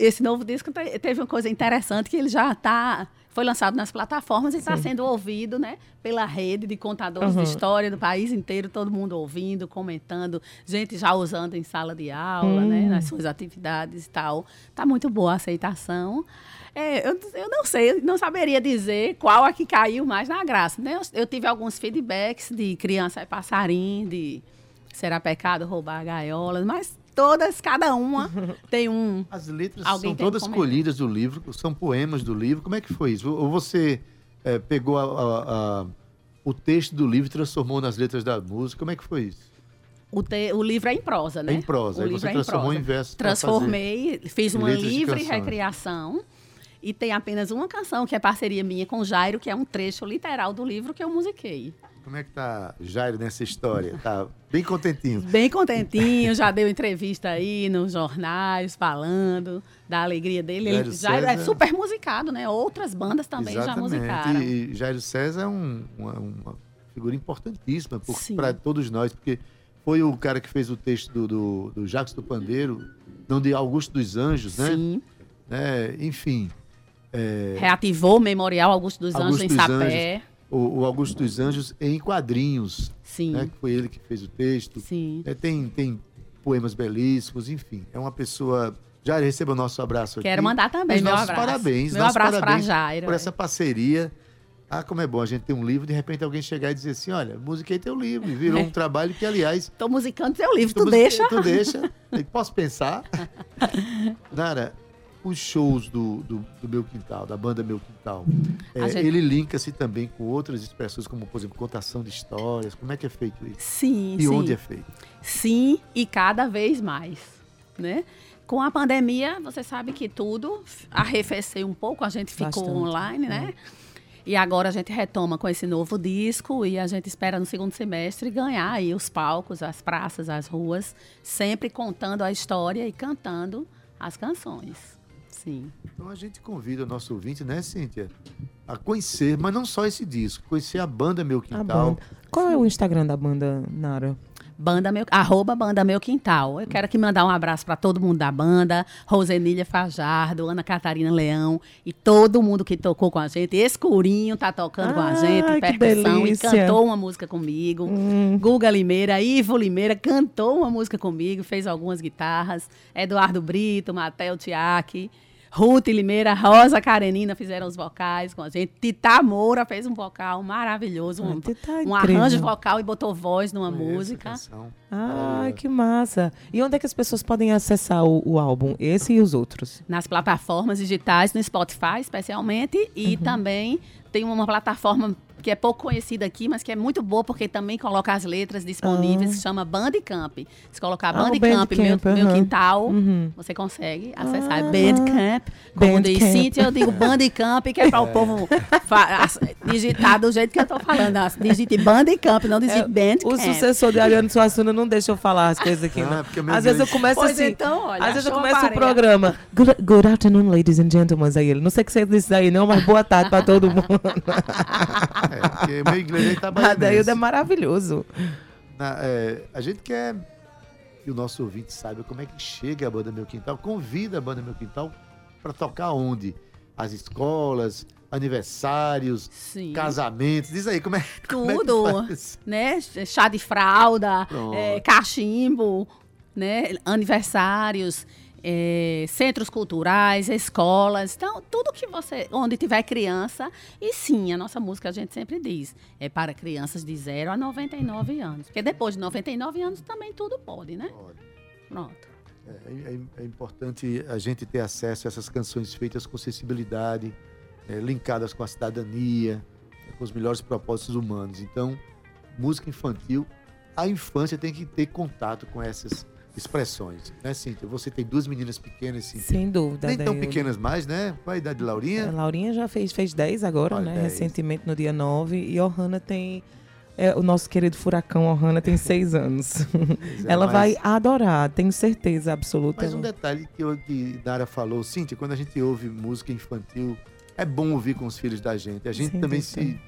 Esse novo disco te- teve uma coisa interessante que ele já tá foi lançado nas plataformas e está sendo ouvido, né, pela rede de contadores Uhum. de história do país inteiro, todo mundo ouvindo, comentando, gente já usando em sala de aula, Hum. né, nas suas atividades e tal. Tá muito boa a aceitação. É, eu, eu não sei, não saberia dizer qual a que caiu mais na graça. Né? Eu, eu tive alguns feedbacks de criança é passarinho, de será pecado roubar gaiolas, mas todas, cada uma tem um. As letras Alguém são todas escolhidas do livro, são poemas do livro. Como é que foi isso? Ou você eh, pegou a- a- a- o texto do livro e transformou nas letras da música? Como é que foi isso? O, te- o livro é em prosa, né? É em prosa, O aí livro você é em transformou prosa. em versos pra Transformei, fiz uma livre recriação. E tem apenas uma canção que é parceria minha com Jairo, que é um trecho literal do livro que eu musiquei. Como é que tá Jairo nessa história? Tá bem contentinho. Bem contentinho, já deu entrevista aí nos jornais, falando da alegria dele. Ele, Jairo Jairo é super musicado, né? Outras bandas também já musicaram. E, Jairo César é um- uma, uma figura importantíssima Sim. para todos nós, porque foi o cara que fez o texto do, do, do Jacques do Pandeiro, não de Augusto dos Anjos, né? Sim. É, enfim. é, Reativou o Memorial Augusto dos Anjos Augusto em dos Sapé. Anjos, o, o Augusto dos Anjos em quadrinhos. Sim. Né, que foi ele que fez o texto. Sim. É, tem, tem poemas belíssimos, enfim. É uma pessoa. Já receba o nosso abraço aqui. Quero mandar também Os meu nossos abraço. parabéns. Meu nossos abraço pra parabéns Jairo, Por é. essa parceria. Ah, como é bom a gente ter um livro, de repente alguém chegar e dizer assim: olha, musiquei teu livro. Virou É. um trabalho que, aliás. Tô musicando seu livro, tu deixa? Tu deixa. Posso pensar? Nara, os shows do, do, do Meu Quintal, da banda Meu Quintal, é, gente- ele linka-se também com outras expressões, como, por exemplo, contação de histórias. Como é que é feito isso? Sim, E sim. onde é feito? Sim, e cada vez mais, né? Com a pandemia, você sabe que tudo arrefeceu um pouco, a gente ficou Bastante, online, né? E agora a gente retoma com esse novo disco e a gente espera no segundo semestre ganhar aí os palcos, as praças, as ruas, sempre contando a história e cantando as canções. Sim. Então a gente convida o nosso ouvinte, né, Cíntia? A conhecer, mas não só esse disco, conhecer a banda Meu Quintal. banda. Qual é o Instagram da banda, Nara? Banda meu, arroba Banda Meu Quintal. Eu quero aqui mandar um abraço para todo mundo da banda, Rosenília Fajardo, Ana Catarina Leão e todo mundo que tocou com a gente. Escurinho tá tocando com a gente, percussão, e cantou uma música comigo. Hum. Guga Limeira, Ivo Limeira cantou uma música comigo, fez algumas guitarras. Eduardo Brito, Matel Tiaki. Ruth Limeira, Rosa Karenina fizeram os vocais com a gente. Tita Moura fez um vocal maravilhoso, um, Ah, Tita é um arranjo vocal e botou voz numa música. Ai, que massa. E onde é que as pessoas podem acessar o, o álbum? Esse e os outros? Nas plataformas digitais, no Spotify especialmente, e também tem uma plataforma que é pouco conhecida aqui, mas que é muito boa porque também coloca as letras disponíveis, que chama Bandcamp. Se colocar Ah, Bandcamp, meu, Bandcamp, meu aham. quintal, Uhum. você consegue acessar. Ah. Bandcamp. Como diz Bandcamp. Cíntia, eu digo Bandcamp, que é para o povo fa- as- digitar do jeito que eu tô falando. Digite Bandcamp, não digite Bandcamp. O sucessor de Ariano Suassuna não deixa eu falar as coisas aqui. Ah, não. meu Às vezes eu começo Pois assim. então, olha, às vezes eu começo o programa. Good, good afternoon, ladies and gentlemen. Aí ele. Não sei o que você disse aí, não, mas boa tarde pra todo mundo. É, porque meu inglês aí tá Adaildo é maravilhoso. Na- é, a gente quer que o nosso ouvinte saiba como é que chega a Banda Meu Quintal. Convida a Banda Meu Quintal para tocar onde? As escolas, aniversários, Sim. casamentos. Diz aí, como é, como é que Tudo, faz? né? Chá de fralda, é, cachimbo, né? Aniversários, é, centros culturais, escolas. Então, tudo que você, onde tiver criança. E sim, a nossa música a gente sempre diz, é para crianças de 0 a 99 anos. Porque depois de 99 anos também tudo pode, né? Pronto. É, é- é importante a gente ter acesso a essas canções feitas com sensibilidade, é, linkadas com a cidadania, com os melhores propósitos humanos. Então, música infantil, a infância tem que ter contato com essas expressões, né, Cíntia? Você tem duas meninas pequenas, Cíntia. Sem dúvida. Nem tão Adaildo. pequenas mais, né? Qual a idade de Laurinha? A Laurinha já fez, fez 10 agora, Olha, né? 10. Recentemente, no dia 9. E Ohana tem. é, o nosso querido furacão Ohana tem 6 anos. é, Ela mas- vai adorar, tenho certeza absoluta. Mas um detalhe que, eu, que Nara falou, Cíntia, quando a gente ouve música infantil, é bom ouvir com os filhos da gente. A gente também se,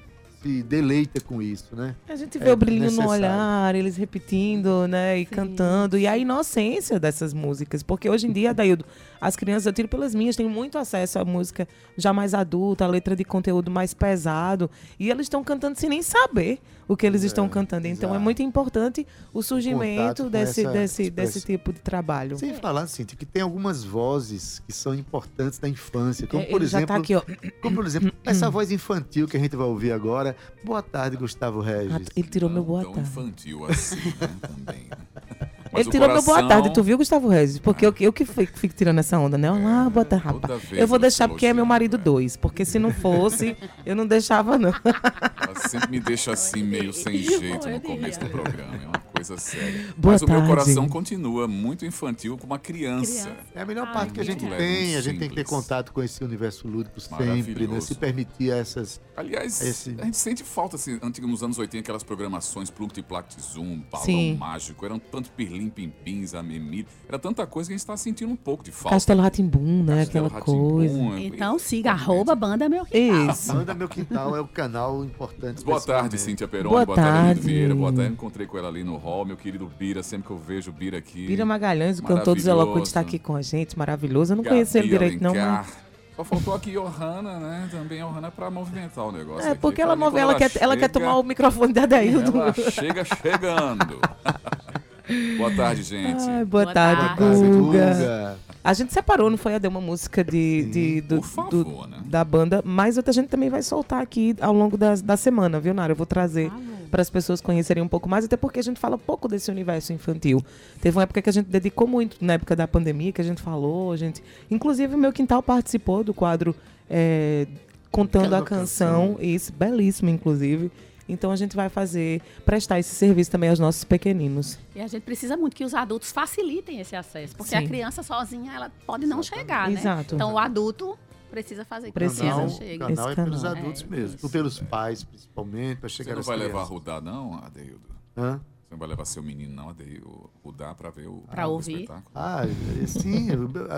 se deleita com isso, né? A gente É vê o brilhinho no necessário. olhar, eles repetindo, né, e cantando, e a inocência dessas músicas, porque hoje em dia, Daildo, as crianças, eu tiro pelas minhas, têm muito acesso à música já mais adulta, a letra de conteúdo mais pesado, e eles estão cantando sem nem saber o que eles estão cantando. Então é exato. muito importante o surgimento desse, essa desse, desse tipo de trabalho. Sem falar, Cíntia, que tem algumas vozes que são importantes da infância, como É, por ele já exemplo, tá aqui, ó. como por exemplo, essa voz infantil que a gente vai ouvir agora. Boa tarde, Gustavo Regis. Ah, Ele tirou meu boa Tão tarde. infantil assim, né, também. Mas Ele tirou meu boa coração- tarde, tu viu, Gustavo Regis? Porque eu, eu que fico, fico tirando essa onda, né? Olá, boa tarde, rapaz. Eu vou deixar porque é meu marido dois, porque se não fosse, eu não deixava, não. Ela sempre me deixa assim, meio sem jeito no começo do programa. É uma coisa séria. Boa Mas o meu tarde. coração continua muito infantil como uma criança. É a melhor parte que a gente tem. leve, A gente tem que ter simples. contato com esse universo lúdico sempre, né? Se permitir essas. Aliás, esse- a gente sente falta, assim, antigo, nos anos 80, aquelas programações, Pluct Plact Zoom, Balão Sim. Mágico, eram tanto Pirlim Pimpins, a Memir, era tanta coisa que a gente está sentindo um pouco de falta. Castelo Ratimbum, né? Castelo Aquela coisa. é- Então siga, arroba Banda Meu Isso. Banda Meu Quintal é o canal importante. Boa tarde, momento. Cíntia Peroni. Boa Boa, tarde, tarde. Vieira. Boa tarde. Encontrei com ela ali no hall, meu querido Bira. Sempre que eu vejo o Bira aqui. Bira Magalhães, o cantor dos Eloquentes, está aqui com a gente, maravilhoso. Eu não conheço ele direito, não, mas. Só faltou aqui Johanna, né? Também Johanna para movimentar o negócio. É, aqui. porque ela, move, quando ela, quer, ela quer chega, tomar o microfone da Adaildo. Ela chega chegando. Boa tarde, gente. Ai, boa, Boa tarde, tarde. Boa tarde, Guga. Guga. A gente separou, não foi? Adê, uma música de, de- do, favor, do- né? da banda, mas outra gente também vai soltar aqui ao longo da, da semana, viu, Nara? Eu vou trazer para as pessoas conhecerem um pouco mais, até porque a gente fala pouco desse universo infantil. Teve uma época que a gente dedicou muito, na época da pandemia, que a gente falou, a gente. Inclusive, o meu quintal participou do quadro é, Contando a a Canção, isso, belíssimo, inclusive. Então a gente vai fazer, prestar esse serviço também aos nossos pequeninos. E a gente precisa muito que os adultos facilitem esse acesso, porque a Sim. criança sozinha ela pode não chegar, né? Exato. Então o adulto precisa fazer que Precisa. a canal, criança chegue. canal é pelos canal. adultos É, mesmo. pelos pais, principalmente, para Você chegar não às vai levar a crianças. rodar, não, Adeildo? Hã? Você não vai levar seu menino, não, Adair, o, o dá pra ver o, Pra o ouvir. espetáculo? Ah, é, sim.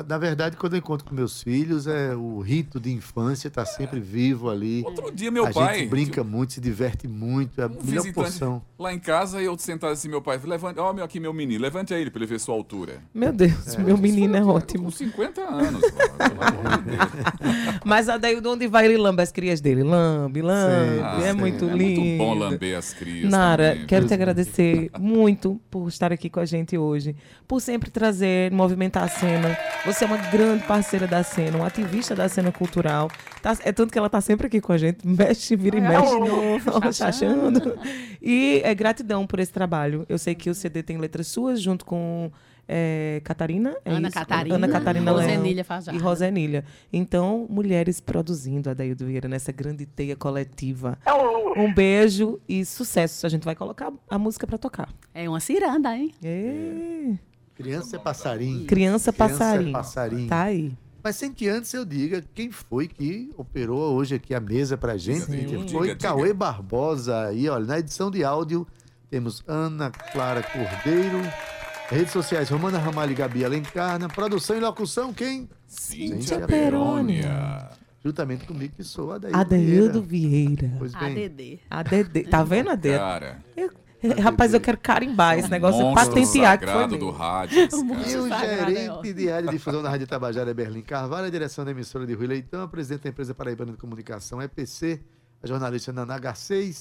Na verdade, quando eu encontro com meus filhos, é o rito de infância está sempre vivo ali. Outro dia, meu a pai. gente brinca muito, se diverte muito, é a um melhor porção. lá em casa, e eu sentado assim, meu pai, levante, ó, meu, aqui meu menino, levante aí ele pra ele ver sua altura. Meu Deus, meu menino é ótimo. Com 50 anos, pelo amor de Deus. Mas a daí, de onde vai, ele lambe as crias dele. Lambe, lambe. Ah, é sim, muito é lindo. muito bom lamber as crias Nara, também, quero te agradecer muito por estar aqui com a gente hoje, por sempre trazer, movimentar a cena. Você é uma grande parceira da cena, uma ativista da cena cultural. Tá- é tanto que ela está sempre aqui com a gente, mexe, vira e mexe. chachando. chachando. E é gratidão por esse trabalho. Eu sei que o CD tem letras suas junto com é, Catarina. é Ana isso? Catarina, Ana Catarina Rosenília Fajardo. E Rosenília. Então, mulheres produzindo a Daildo Vieira nessa grande teia coletiva. Um beijo e sucesso. A gente vai colocar a música para tocar. É uma ciranda, hein? É. Criança é passarinho. Criança passarinho. é passarinho. Tá aí. Mas sem que antes eu diga quem foi que operou hoje aqui a mesa pra gente. Sim. Foi Diga, Cauê diga. Barbosa. Aí, olha, na edição de áudio temos Ana Clara Cordeiro. Redes sociais, Romana Ramalho e Gabi Alencar. Na produção e locução, quem? Cíntia Perônia. Juntamente comigo, que sou a Adaildo Adeildo Vieira. Vieira. Pois bem, ADD. ADD. Tá vendo, ADD? Cara, Rapaz, eu quero carimbar esse negócio, é patentear que foi do meu. rádio. E o é gerente de rádio difusão da Rádio Tabajara é Berlim Carvalho, a direção da emissora de Rui Leitão, a presidente da empresa Paraibana de Comunicação EPC, a jornalista Naná Garcês,